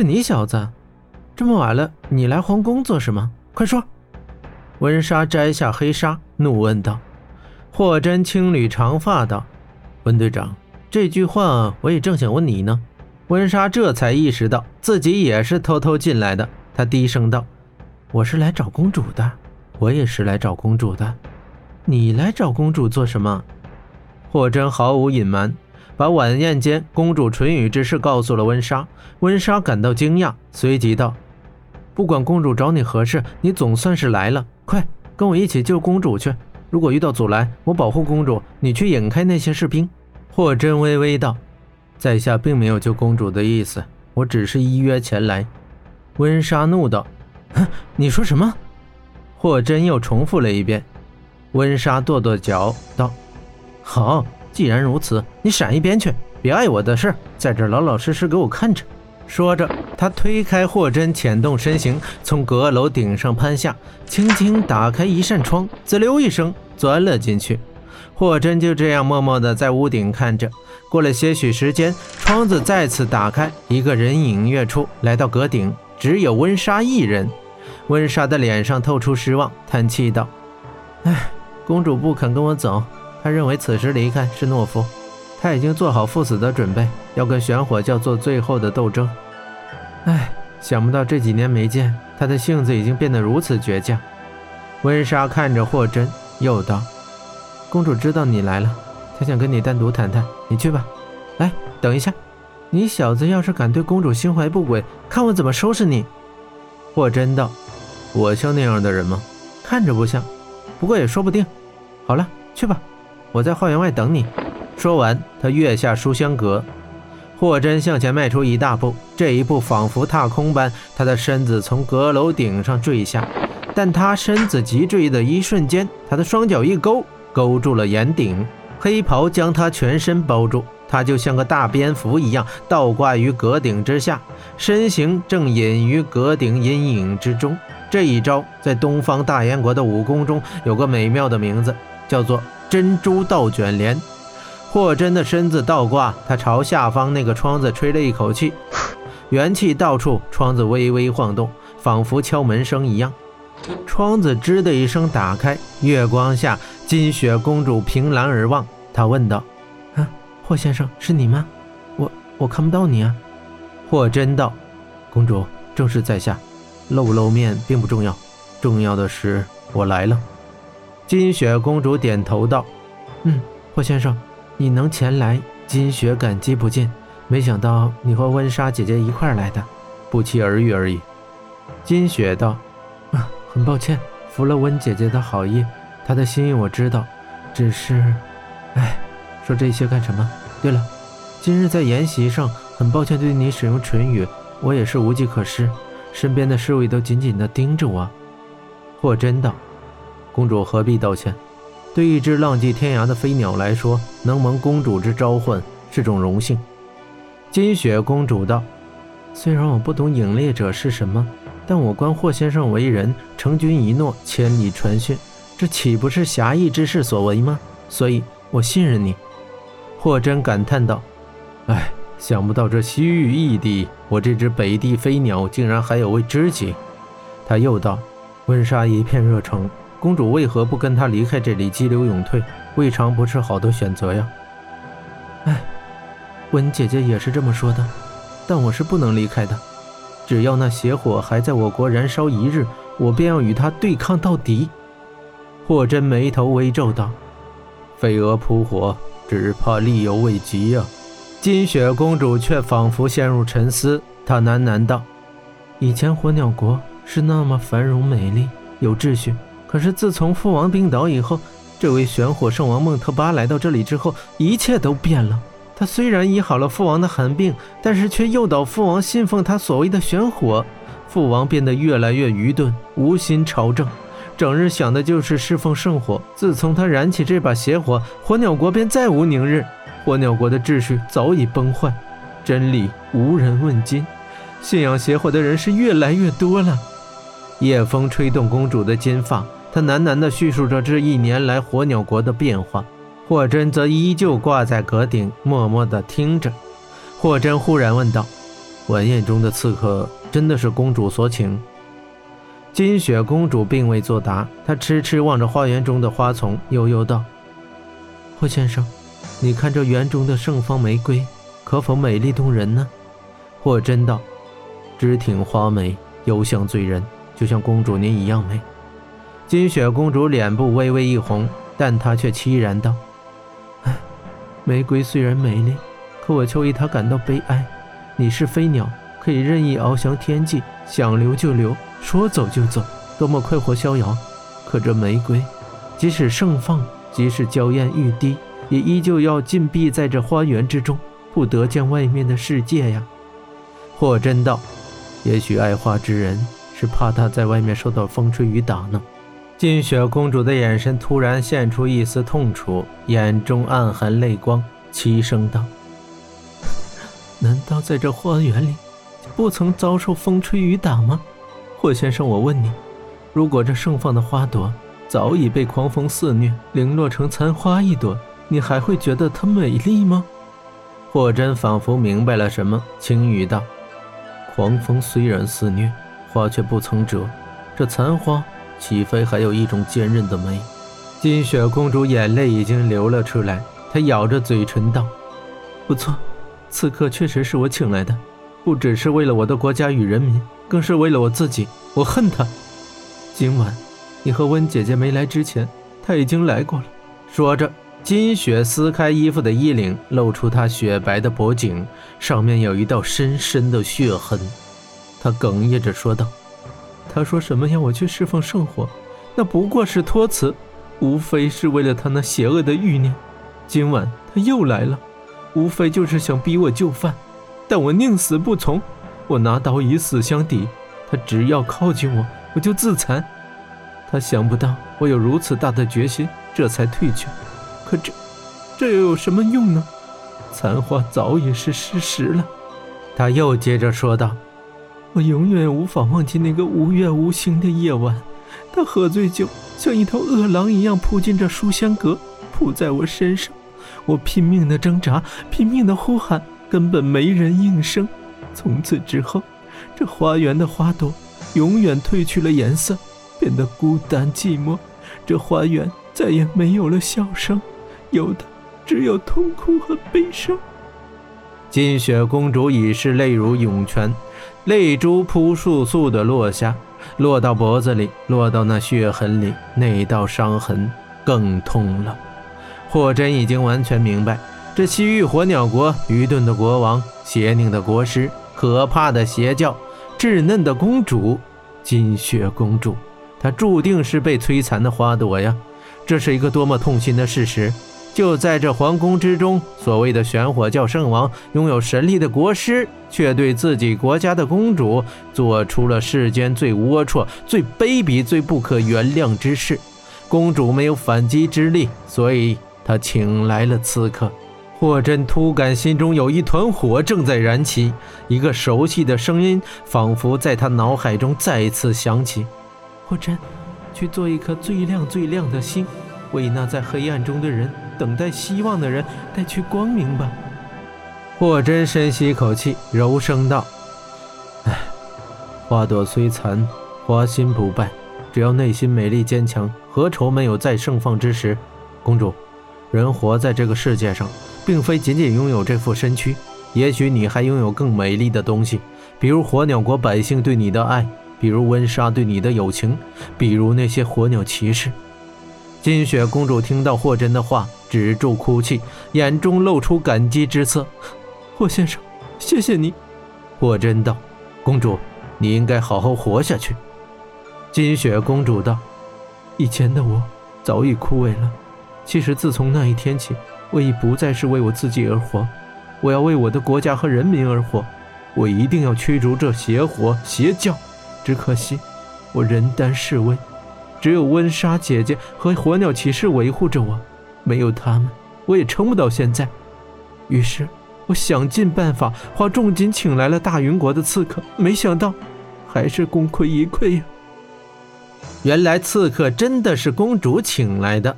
是你小子，这么晚了，你来皇宫做什么？快说！温莎摘下黑纱，怒问道。霍真轻捋长发道：“温队长，这句话我也正想问你呢。”温莎这才意识到自己也是偷偷进来的，她低声道：“我是来找公主的，我也是来找公主的。你来找公主做什么？”霍真毫无隐瞒，把晚宴间公主唇语之事告诉了温莎。温莎感到惊讶，随即道：“不管公主找你何事，你总算是来了。快跟我一起救公主去！如果遇到阻拦，我保护公主，你去引开那些士兵。”霍真微微道。在下并没有救公主的意思，我只是依约前来。温莎怒道：“哼，你说什么？”霍真又重复了一遍。温莎跺跺脚道：“好，既然如此，你闪一边去，别碍我的事，在这老老实实给我看着。”说着，他推开霍真，潜动身形，从阁楼顶上攀下，轻轻打开一扇窗，滋溜一声钻了进去。霍真就这样默默地在屋顶看着。过了些许时间，窗子再次打开，一个人影跃出，来到阁顶，只有温莎一人。温莎的脸上透出失望，叹气道：“哎，公主不肯跟我走，他认为此时离开是懦夫。他已经做好赴死的准备，要跟玄火教做最后的斗争。哎，想不到这几年没见，他的性子已经变得如此倔强。”温莎看着霍真，又道：“公主知道你来了。”她想跟你单独谈谈，你去吧。来，等一下，你小子要是敢对公主心怀不轨，看我怎么收拾你！霍真道：“我像那样的人吗？看着不像，不过也说不定。好了，去吧，我在花园外等你。”说完，他跃下书香阁。霍真向前迈出一大步，这一步仿佛踏空般，他的身子从阁楼顶上坠下。但他身子急坠的一瞬间，他的双脚一勾，勾住了檐顶。黑袍将他全身包住，他就像个大蝙蝠一样倒挂于阁顶之下，身形正隐于阁顶阴影之中。这一招在东方大燕国的武功中有个美妙的名字，叫做珍珠倒卷帘。霍真的身子倒挂，他朝下方那个窗子吹了一口气，元气到处，窗子微微晃动，仿佛敲门声一样。窗子吱的一声打开，月光下。金雪公主凭栏而望，她问道：“啊，霍先生是你吗？我我看不到你啊。”霍真道：“公主正是在下，露不露面并不重要，重要的是我来了。”金雪公主点头道：“嗯，霍先生，你能前来，金雪感激不尽。没想到你和温莎姐姐一块来的，不期而遇而已。”金雪道：“啊，很抱歉，服了温姐姐的好意。”她的心意我知道，只是，哎，说这些干什么？对了，今日在宴席上，很抱歉对你使用唇语，我也是无计可施，身边的侍卫都紧紧地盯着我。霍真道：“公主何必道歉？对一只浪迹天涯的飞鸟来说，能蒙公主之召唤是种荣幸。”金雪公主道：“虽然我不懂影猎者是什么，但我观霍先生为人，成君一诺，千里传讯。”这岂不是侠义之士所为吗？所以我信任你。”霍真感叹道。“哎，想不到这西域异地，我这只北地飞鸟竟然还有位知己。”他又道：“温莎一片热诚，公主为何不跟他离开这里，激流勇退？未尝不是好的选择呀。”“哎，温姐姐也是这么说的，但我是不能离开的。只要那邪火还在我国燃烧一日，我便要与他对抗到底。”霍真眉头微皱道：“飞蛾扑火，只怕力犹未及呀。”金雪公主却仿佛陷入沉思，她喃喃道：“以前火鸟国是那么繁荣美丽，有秩序。可是自从父王病倒以后，这位玄火圣王孟特巴来到这里之后，一切都变了。他虽然医好了父王的寒病，但是却诱导父王信奉他所谓的玄火，父王变得越来越愚钝，无心朝政。”整日想的就是侍奉圣火。自从他燃起这把邪火，火鸟国便再无宁日。火鸟国的秩序早已崩坏，真理无人问津，信仰邪火的人是越来越多了。夜风吹动公主的金发，他喃喃地叙述着这一年来火鸟国的变化。霍真则依旧挂在阁顶，默默地听着。霍真忽然问道：“晚宴中的刺客真的是公主所请？金雪公主并未作答，她痴痴望着花园中的花丛，悠悠道：“霍先生，你看这园中的盛放玫瑰，可否美丽动人呢？”霍真道：“枝挺花美，幽香醉人，就像公主您一样美。”金雪公主脸部微微一红，但她却凄然道：“唉，玫瑰虽然美丽，可我却为它感到悲哀。”你是飞鸟，可以任意翱翔天际，想留就留，说走就走，多么快活逍遥。可这玫瑰，即使盛放，即使娇艳欲滴，也依旧要禁闭在这花园之中，不得见外面的世界呀。霍真道：“也许爱花之人是怕它在外面受到风吹雨打呢。”金雪公主的眼神突然现出一丝痛楚，眼中暗含泪光，齐声道。难道在这花园里，不曾遭受风吹雨打吗？霍先生，我问你，如果这盛放的花朵早已被狂风肆虐，零落成残花一朵，你还会觉得它美丽吗？霍真仿佛明白了什么，轻语道：“狂风虽然肆虐，花却不曾折。这残花岂非还有一种坚韧的美？”金雪公主眼泪已经流了出来，她咬着嘴唇道：“不错。”刺客确实是我请来的，不只是为了我的国家与人民，更是为了我自己。我恨他。今晚，你和温姐姐没来之前，他已经来过了。说着，金雪撕开衣服的衣领，露出她雪白的脖颈，上面有一道深深的血痕。她哽咽着说道：“他说什么要我去侍奉圣火，那不过是托词，无非是为了他那邪恶的欲念。今晚他又来了。”无非就是想逼我就范，但我宁死不从。我拿刀以死相抵，他只要靠近我，我就自残。他想不到我有如此大的决心，这才退却。可这，这又有什么用呢？残花早已是事实了。他又接着说道：“我永远无法忘记那个无月无星的夜晚，他喝醉酒，像一头饿狼一样扑进这书香阁，扑在我身上。”我拼命的挣扎，拼命的呼喊，根本没人应声。从此之后，这花园的花朵永远褪去了颜色，变得孤单寂寞。这花园再也没有了笑声，有的只有痛苦和悲伤。金雪公主已是泪如涌泉，泪珠扑簌簌的落下，落到脖子里，落到那血痕里，那道伤痕更痛了。霍真已经完全明白，这西域火鸟国愚钝的国王、邪佞的国师、可怕的邪教、稚嫩的公主金雪公主，她注定是被摧残的花朵呀！这是一个多么痛心的事实！就在这皇宫之中，所谓的玄火教圣王拥有神力的国师，却对自己国家的公主做出了世间最龌龊、最卑鄙、最不可原谅之事。公主没有反击之力，所以。他请来了刺客，霍真突感心中有一团火正在燃起，一个熟悉的声音仿佛在他脑海中再次响起：“霍真，去做一颗最亮最亮的星，为那在黑暗中的人、等待希望的人带去光明吧。”霍真深吸一口气，柔声道：“唉，花朵虽残，花心不败。只要内心美丽坚强，何愁没有再盛放之时？公主。”人活在这个世界上，并非仅仅拥有这副身躯，也许你还拥有更美丽的东西，比如火鸟国百姓对你的爱，比如温莎对你的友情，比如那些火鸟骑士。金雪公主听到霍真的话，止住哭泣，眼中露出感激之色。霍先生，谢谢你。霍真道：“公主，你应该好好活下去。”金雪公主道：“以前的我早已枯萎了。”其实，自从那一天起，我已不再是为我自己而活，我要为我的国家和人民而活。我一定要驱逐这邪火邪教。只可惜，我人单势微，只有温莎姐姐和火鸟骑士维护着我，没有他们，我也撑不到现在。于是，我想尽办法，花重金请来了大云国的刺客，没想到，还是功亏一篑呀。原来，刺客真的是公主请来的。